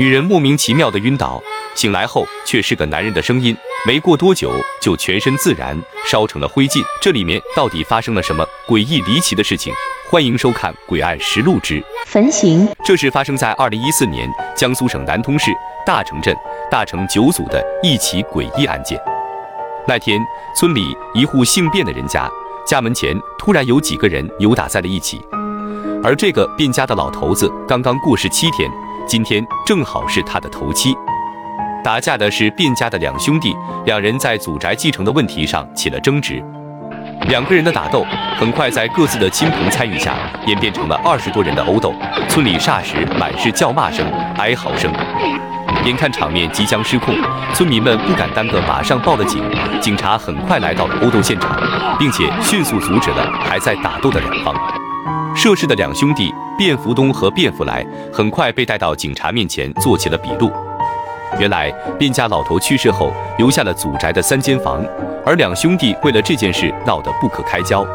女人莫名其妙的晕倒，醒来后却是个男人的声音，没过多久就全身自燃，烧成了灰烬。这里面到底发生了什么诡异离奇的事情？欢迎收看《诡案实录之焚刑》。这是发生在二零一四年江苏省南通市大城镇大城九组的一起诡异案件。那天，村里一户姓卞的人家家门前突然有几个人扭打在了一起，而这个卞家的老头子刚刚过世七天。今天正好是他的头七，打架的是卞家的两兄弟，两人在祖宅继承的问题上起了争执。两个人的打斗很快在各自的亲朋参与下演变成了二十多人的殴斗，村里霎时满是叫骂声、哀嚎声。眼看场面即将失控，村民们不敢耽搁，马上报了警。警察很快来到了殴斗现场，并且迅速阻止了还在打斗的两方。涉事的两兄弟卞福东和卞福来很快被带到警察面前做起了笔录。原来卞家老头去世后留下了祖宅的三间房，而两兄弟为了这件事闹得不可开交。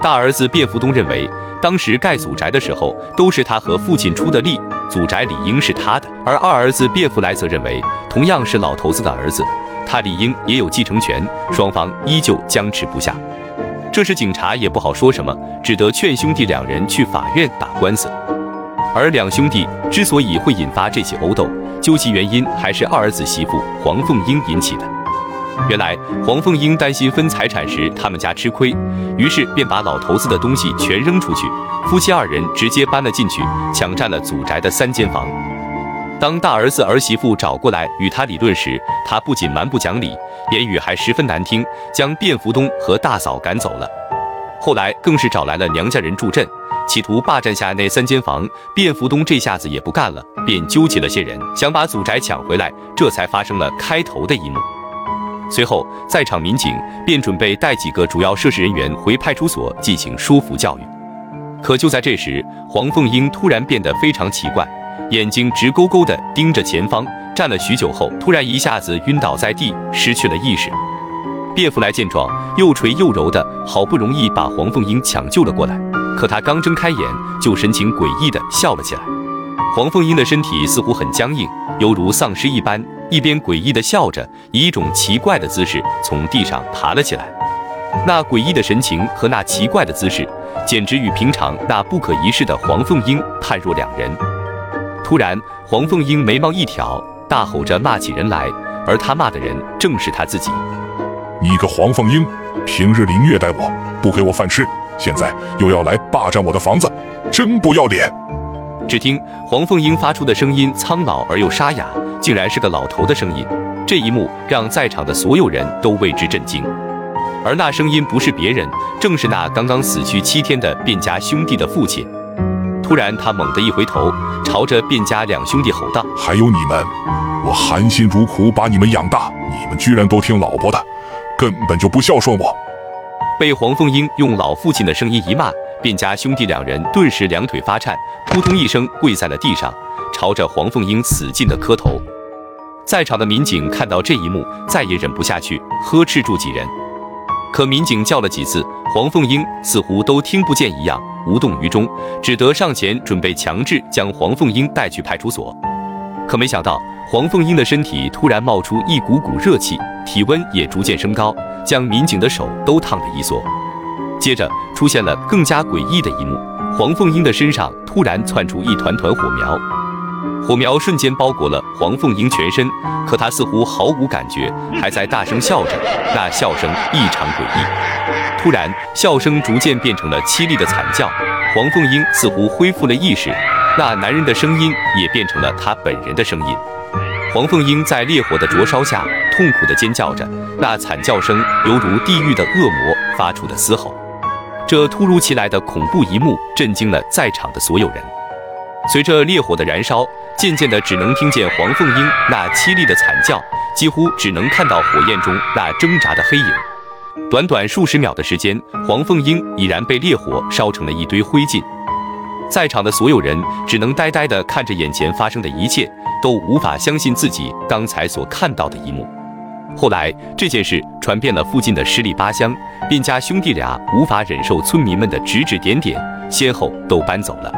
大儿子卞福东认为，当时盖祖宅的时候都是他和父亲出的力，祖宅理应是他的；而二儿子卞福来则认为，同样是老头子的儿子，他理应也有继承权。双方依旧僵持不下。这时警察也不好说什么，只得劝兄弟两人去法院打官司。而两兄弟之所以会引发这起殴斗，究其原因还是二儿子媳妇黄凤英引起的。原来黄凤英担心分财产时他们家吃亏，于是便把老头子的东西全扔出去，夫妻二人直接搬了进去，抢占了祖宅的三间房。当大儿子儿媳妇找过来与他理论时，他不仅蛮不讲理，言语还十分难听，将卞福东和大嫂赶走了。后来更是找来了娘家人助阵，企图霸占下那三间房。卞福东这下子也不干了，便纠集了些人，想把祖宅抢回来。这才发生了开头的一幕。随后，在场民警便准备带几个主要涉事人员回派出所进行说服教育。可就在这时，黄凤英突然变得非常奇怪。眼睛直勾勾地盯着前方，站了许久后，突然一下子晕倒在地，失去了意识。卞福来见状，又捶又揉的，好不容易把黄凤英抢救了过来。可他刚睁开眼，就神情诡异地笑了起来。黄凤英的身体似乎很僵硬，犹如丧尸一般，一边诡异地笑着，以一种奇怪的姿势从地上爬了起来。那诡异的神情和那奇怪的姿势，简直与平常那不可一世的黄凤英判若两人。突然，黄凤英眉毛一挑，大吼着骂起人来，而他骂的人正是他自己。你个黄凤英，平日里虐待我，不给我饭吃，现在又要来霸占我的房子，真不要脸！只听黄凤英发出的声音苍老而又沙哑，竟然是个老头的声音。这一幕让在场的所有人都为之震惊。而那声音不是别人，正是那刚刚死去七天的卞家兄弟的父亲。突然，他猛地一回头，朝着卞家两兄弟吼道：“还有你们，我含辛茹苦把你们养大，你们居然都听老婆的，根本就不孝顺我！”被黄凤英用老父亲的声音一骂，卞家兄弟两人顿时两腿发颤，扑通一声跪在了地上，朝着黄凤英死劲的磕头。在场的民警看到这一幕，再也忍不下去，呵斥住几人。可民警叫了几次，黄凤英似乎都听不见一样，无动于衷，只得上前准备强制将黄凤英带去派出所。可没想到，黄凤英的身体突然冒出一股股热气，体温也逐渐升高，将民警的手都烫得一缩。接着出现了更加诡异的一幕，黄凤英的身上突然窜出一团团火苗。火苗瞬间包裹了黄凤英全身，可她似乎毫无感觉，还在大声笑着，那笑声异常诡异。突然，笑声逐渐变成了凄厉的惨叫，黄凤英似乎恢复了意识，那男人的声音也变成了他本人的声音。黄凤英在烈火的灼烧下痛苦地尖叫着，那惨叫声犹如地狱的恶魔发出的嘶吼。这突如其来的恐怖一幕震惊了在场的所有人。随着烈火的燃烧，渐渐的只能听见黄凤英那凄厉的惨叫，几乎只能看到火焰中那挣扎的黑影。短短数十秒的时间，黄凤英已然被烈火烧成了一堆灰烬。在场的所有人只能呆呆地看着眼前发生的一切，都无法相信自己刚才所看到的一幕。后来这件事传遍了附近的十里八乡，卞家兄弟俩无法忍受村民们的指指点点，先后都搬走了。